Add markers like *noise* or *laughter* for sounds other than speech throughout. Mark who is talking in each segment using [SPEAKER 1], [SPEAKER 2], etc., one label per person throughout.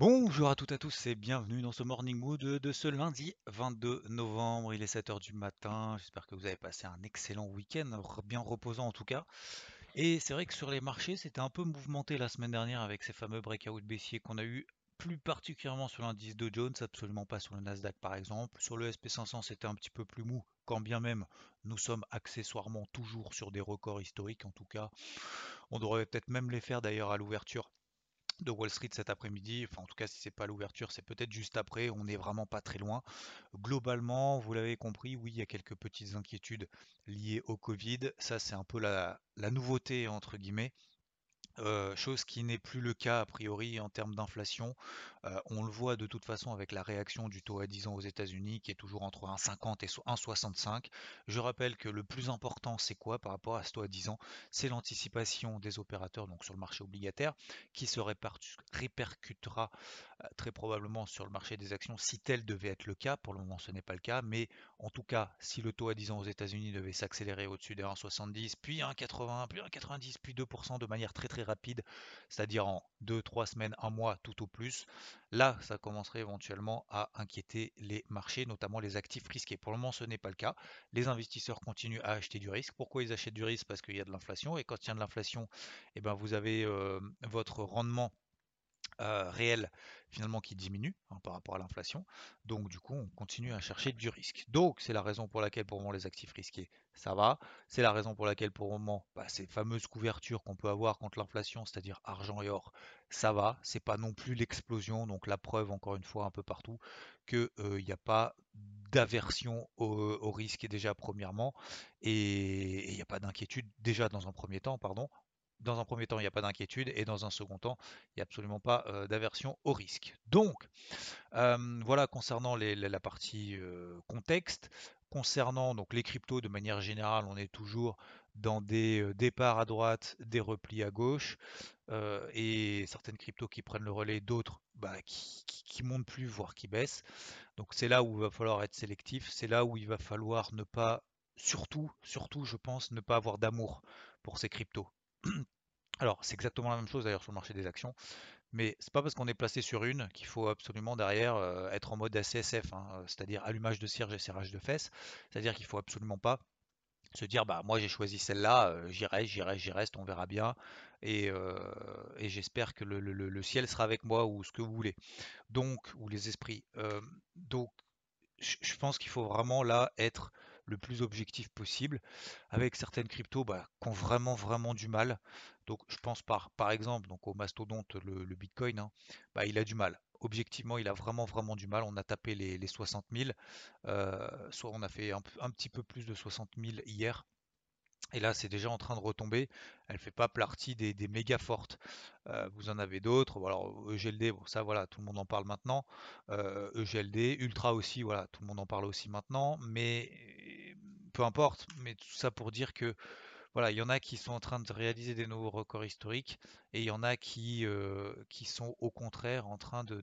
[SPEAKER 1] Bonjour à toutes et à tous et bienvenue dans ce Morning Mood de ce lundi 22 novembre. Il est 7h du matin. J'espère que vous avez passé un excellent week-end, bien reposant en tout cas. Et c'est vrai que sur les marchés, c'était un peu mouvementé la semaine dernière avec ces fameux breakout baissiers qu'on a eu plus particulièrement sur l'indice de Jones, absolument pas sur le Nasdaq par exemple. Sur le SP500, c'était un petit peu plus mou, quand bien même nous sommes accessoirement toujours sur des records historiques en tout cas. On devrait peut-être même les faire d'ailleurs à l'ouverture de Wall Street cet après-midi. Enfin, en tout cas, si c'est pas l'ouverture, c'est peut-être juste après. On n'est vraiment pas très loin. Globalement, vous l'avez compris, oui, il y a quelques petites inquiétudes liées au Covid. Ça, c'est un peu la, la nouveauté entre guillemets. Chose qui n'est plus le cas a priori en termes d'inflation. On le voit de toute façon avec la réaction du taux à 10 ans aux États-Unis qui est toujours entre 1,50 et 1,65. Je rappelle que le plus important c'est quoi par rapport à ce taux à 10 ans? C'est l'anticipation des opérateurs donc sur le marché obligataire qui se répercutera très probablement sur le marché des actions si tel devait être le cas. Pour le moment ce n'est pas le cas, mais en tout cas si le taux à 10 ans aux États-Unis devait s'accélérer au-dessus des 1,70 puis 1,80 puis 1,90 puis 2% de manière très très rapide, c'est-à-dire en 2-3 semaines, un mois tout au plus, là ça commencerait éventuellement à inquiéter les marchés, notamment les actifs risqués. Pour le moment ce n'est pas le cas. Les investisseurs continuent à acheter du risque. Pourquoi ils achètent du risque? Parce qu'il y a de l'inflation et quand il y a de l'inflation, eh ben, vous avez euh, votre rendement euh, réel finalement qui diminue hein, par rapport à l'inflation. Donc du coup, on continue à chercher du risque. Donc c'est la raison pour laquelle pour le les actifs risqués, ça va. C'est la raison pour laquelle pour le moment, bah, ces fameuses couvertures qu'on peut avoir contre l'inflation, c'est-à-dire argent et or, ça va. C'est pas non plus l'explosion. Donc la preuve, encore une fois, un peu partout, qu'il n'y a pas d'aversion au, au, risque déjà premièrement et il n'y a pas d'inquiétude déjà dans un premier temps pardon dans un premier temps, il n'y a pas d'inquiétude, et dans un second temps, il n'y a absolument pas euh, d'aversion au risque. Donc, voilà concernant la partie contexte. Concernant donc les cryptos de manière générale, on est toujours dans des départs à droite, des replis à gauche, et certaines cryptos qui prennent le relais, d'autres bah, qui, qui, montent plus, voire qui baissent. Donc c'est là où il va falloir être sélectif, c'est là où il va falloir ne pas, surtout, surtout, je pense, ne pas avoir d'amour pour ces cryptos. *clears throat* Alors, c'est exactement la même chose d'ailleurs sur le marché des actions, mais c'est pas parce qu'on est placé sur une qu'il faut absolument derrière euh, être en mode ACSF, hein, euh, c'est-à-dire allumage de cierge et serrage de fesses. C'est-à-dire qu'il faut absolument pas se dire bah moi j'ai choisi celle-là, euh, j'irai, j'irai, j'y reste, on verra bien, et, j'espère que le, ciel sera avec moi ou ce que vous voulez. Donc, ou les esprits. donc, je pense qu'il faut vraiment là être le plus objectif possible, avec certaines cryptos bah, qui ont vraiment vraiment du mal. Donc je pense par, par exemple donc au mastodonte, le, Bitcoin, hein, bah, il a du mal. Objectivement, il a vraiment vraiment du mal. On a tapé les, les 60 000, euh, soit on a fait un, petit peu plus de 60 000 hier. Et là, c'est déjà en train de retomber. Elle ne fait pas partie des, méga fortes. Euh, vous en avez d'autres. Alors, EGLD, bon, ça, voilà, tout le monde en parle maintenant. EGLD, euh, e Ultra aussi, voilà, tout le monde en parle aussi maintenant. Mais peu importe. Mais tout ça pour dire que voilà, il y en a qui sont en train de réaliser des nouveaux records historiques et il y en a qui, euh, qui sont au contraire en train de,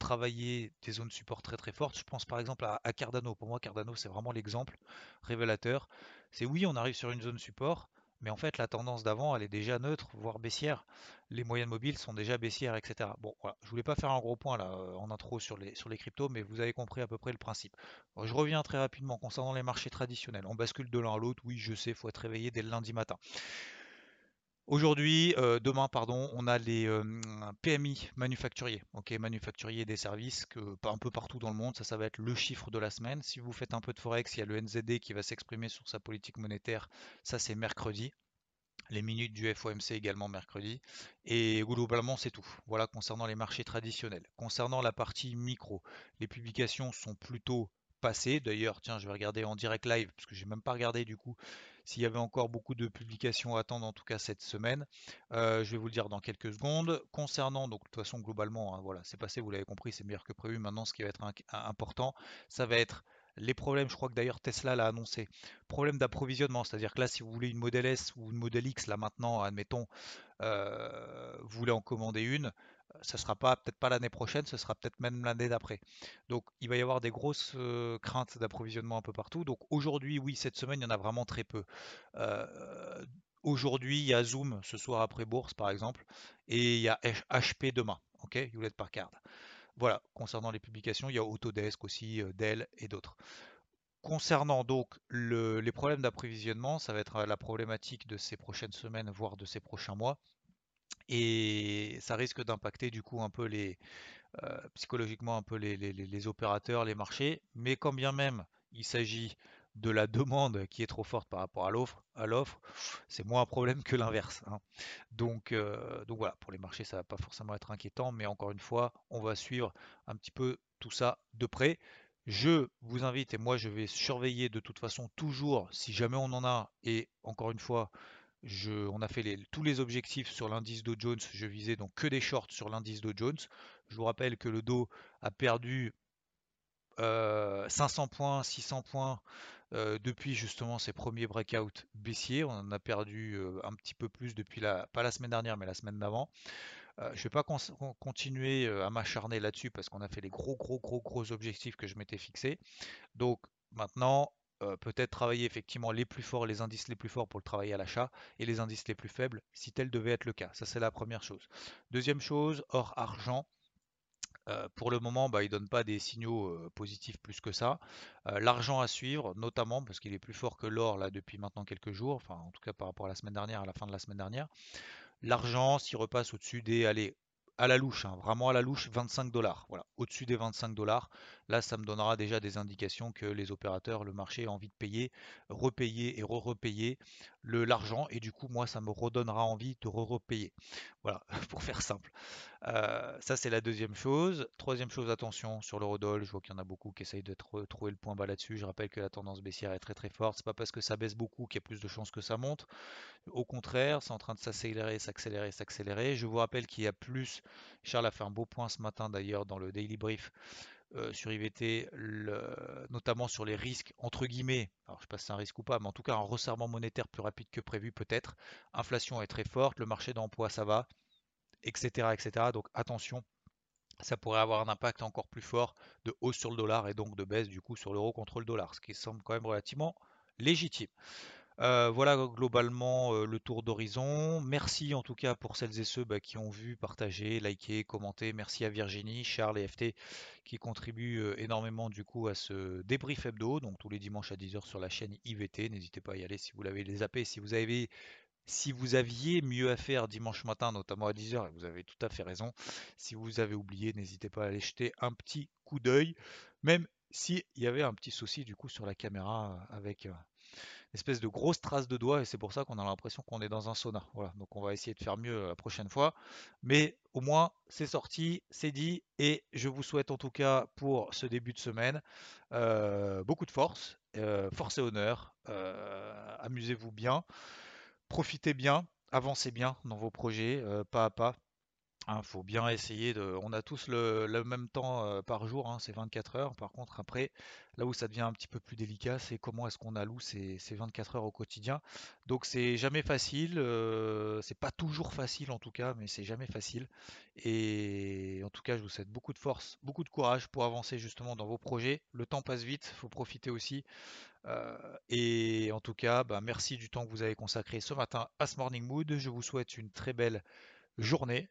[SPEAKER 1] travailler des zones support très très fortes. Je pense par exemple à, Cardano. Pour moi, Cardano, c'est vraiment l'exemple révélateur. C'est oui, on arrive sur une zone support, mais en fait, la tendance d'avant, elle est déjà neutre, voire baissière. Les moyennes mobiles sont déjà baissières, etc. Bon, voilà, je voulais pas faire un gros point là euh, en intro sur les, sur cryptos, mais vous avez compris à peu près le principe. je reviens très rapidement concernant les marchés traditionnels. On bascule de l'un à l'autre. Oui, je sais, faut être réveillé dès le lundi matin. Aujourd'hui, euh, demain, pardon, on a les euh, PMI manufacturiers, ok, manufacturiers des services, un peu partout dans le monde, ça, ça va être le chiffre de la semaine. Si vous faites un peu de forex, il y a le NZD qui va s'exprimer sur sa politique monétaire, ça c'est mercredi. Les minutes du FOMC également mercredi. Et globalement, c'est tout. Voilà concernant les marchés traditionnels. Concernant la partie micro, les publications sont plutôt passées. D'ailleurs, tiens, je vais regarder en direct live, parce que j'ai même pas regardé du coup s'il y avait encore beaucoup de publications à attendre, en tout cas cette semaine. je vais vous le dire dans quelques secondes. Concernant, donc de toute façon, globalement, hein, voilà, c'est passé, vous l'avez compris, c'est meilleur que prévu. Maintenant, ce qui va être important, ça va être les problèmes, je crois que d'ailleurs Tesla l'a annoncé, problème d'approvisionnement, c'est-à-dire que là, si vous voulez une Model S ou une Model X, là maintenant, admettons, euh, vous voulez en commander une, ça sera pas peut-être pas l'année prochaine, ce sera peut-être même l'année d'après. Donc il va y avoir des grosses euh, craintes d'approvisionnement un peu partout. Donc aujourd'hui, oui, cette semaine, il y en a vraiment très peu. Euh, aujourd'hui, il y a Zoom ce soir après bourse, par exemple, et il y a HP demain, ok, Hewlett Packard. Voilà, concernant les publications, il y a Autodesk aussi, euh, Dell et d'autres. Concernant donc les problèmes d'approvisionnement, ça va être euh, la problématique de ces prochaines semaines, voire de ces prochains mois. Et ça risque d'impacter du coup un peu les euh, psychologiquement un peu les, opérateurs, les marchés. Mais quand bien même il s'agit de la demande qui est trop forte par rapport à l'offre, à l'offre, c'est moins un problème que l'inverse. Hein. Donc, euh, donc voilà, pour les marchés, ça va pas forcément être inquiétant, mais encore une fois, on va suivre un petit peu tout ça de près. Je vous invite, et moi je vais surveiller de toute façon toujours, si jamais on en a, et encore une fois, on a fait tous les objectifs sur l'indice Dow Jones, je visais donc que des shorts sur l'indice Dow Jones. Je vous rappelle que le Dow a perdu 500 euh, points, 600 points euh, depuis justement ces premiers breakouts baissiers. On en a perdu euh, un petit peu plus depuis la, pas la semaine dernière, mais la semaine d'avant. je ne vais pas continuer à m'acharner là-dessus parce qu'on a fait les gros, gros, gros, gros objectifs que je m'étais fixés. Donc maintenant, peut-être travailler effectivement les plus forts, les indices les plus forts pour le travailler à l'achat et les indices les plus faibles si tel devait être le cas. Ça, c'est la première chose. Deuxième chose, or argent. Euh, pour le moment, bah, il ne donne pas des signaux euh, positifs plus que ça. Euh, l'argent à suivre, notamment parce qu'il est plus fort que l'or là depuis maintenant quelques jours, enfin en tout cas par rapport à la semaine dernière, à la fin de la semaine dernière. L'argent, s'il repasse au-dessus des, allez, à la louche, hein, vraiment à la louche, 25 dollars. Voilà, au-dessus des 25 dollars. Là, ça me donnera déjà des indications que les opérateurs, le marché a envie de payer, repayer et re-repayer l'argent. Et du coup, moi, ça me redonnera envie de re-repayer. Voilà, *laughs* pour faire simple. Euh, ça, c'est la deuxième chose. Troisième chose, attention sur l'eurodoll. Je vois qu'il y en a beaucoup qui essayent de trouver le point bas là-dessus. Je rappelle que la tendance baissière est très très forte. C'est pas parce que ça baisse beaucoup qu'il y a plus de chances que ça monte. Au contraire, c'est en train de s'accélérer, s'accélérer, s'accélérer. Je vous rappelle qu'il y a plus. Charles a fait un beau point ce matin d'ailleurs dans le Daily Brief. Euh, sur IVT, notamment sur les risques, entre guillemets, alors je sais pas si c'est un risque ou pas, mais en tout cas un resserrement monétaire plus rapide que prévu peut-être. Inflation est très forte, le marché d'emploi ça va, etc., etc. Donc attention, ça pourrait avoir un impact encore plus fort de hausse sur le dollar et donc de baisse du coup sur l'euro contre le dollar, ce qui semble quand même relativement légitime. Voilà globalement le tour d'horizon. Merci en tout cas pour celles et ceux bah, qui ont vu, partagé, liké, commenté. Merci à Virginie, Charles et FT qui contribuent énormément du coup à ce débrief hebdo, donc tous les dimanches à 10h sur la chaîne IVT. N'hésitez pas à y aller si vous l'avez zappé, si vous avez si vous aviez mieux à faire dimanche matin, notamment à 10h, et vous avez tout à fait raison, si vous avez oublié, n'hésitez pas à aller jeter un petit coup d'œil, même s'il y avait un petit souci du coup sur la caméra avec espèce de grosse trace de doigt, et c'est pour ça qu'on a l'impression qu'on est dans un sauna. Voilà, donc on va essayer de faire mieux la prochaine fois, mais au moins c'est sorti, c'est dit, et je vous souhaite en tout cas pour ce début de semaine euh, beaucoup de force, euh, force et honneur, euh, amusez-vous bien profitez bien, avancez bien dans vos projets, euh, pas à pas. Il hein, faut bien essayer de. On a tous le, même temps euh, par jour, hein, c'est 24 heures. Par contre, après, là où ça devient un petit peu plus délicat, c'est comment est-ce qu'on alloue ces, ces 24 heures au quotidien. Donc, c'est jamais facile. Euh, c'est pas toujours facile en tout cas, mais c'est jamais facile. Et en tout cas, je vous souhaite beaucoup de force, beaucoup de courage pour avancer justement dans vos projets. Le temps passe vite, faut profiter aussi. Euh, et en tout cas, bah, merci du temps que vous avez consacré ce matin à ce Morning Mood. Je vous souhaite une très belle journée.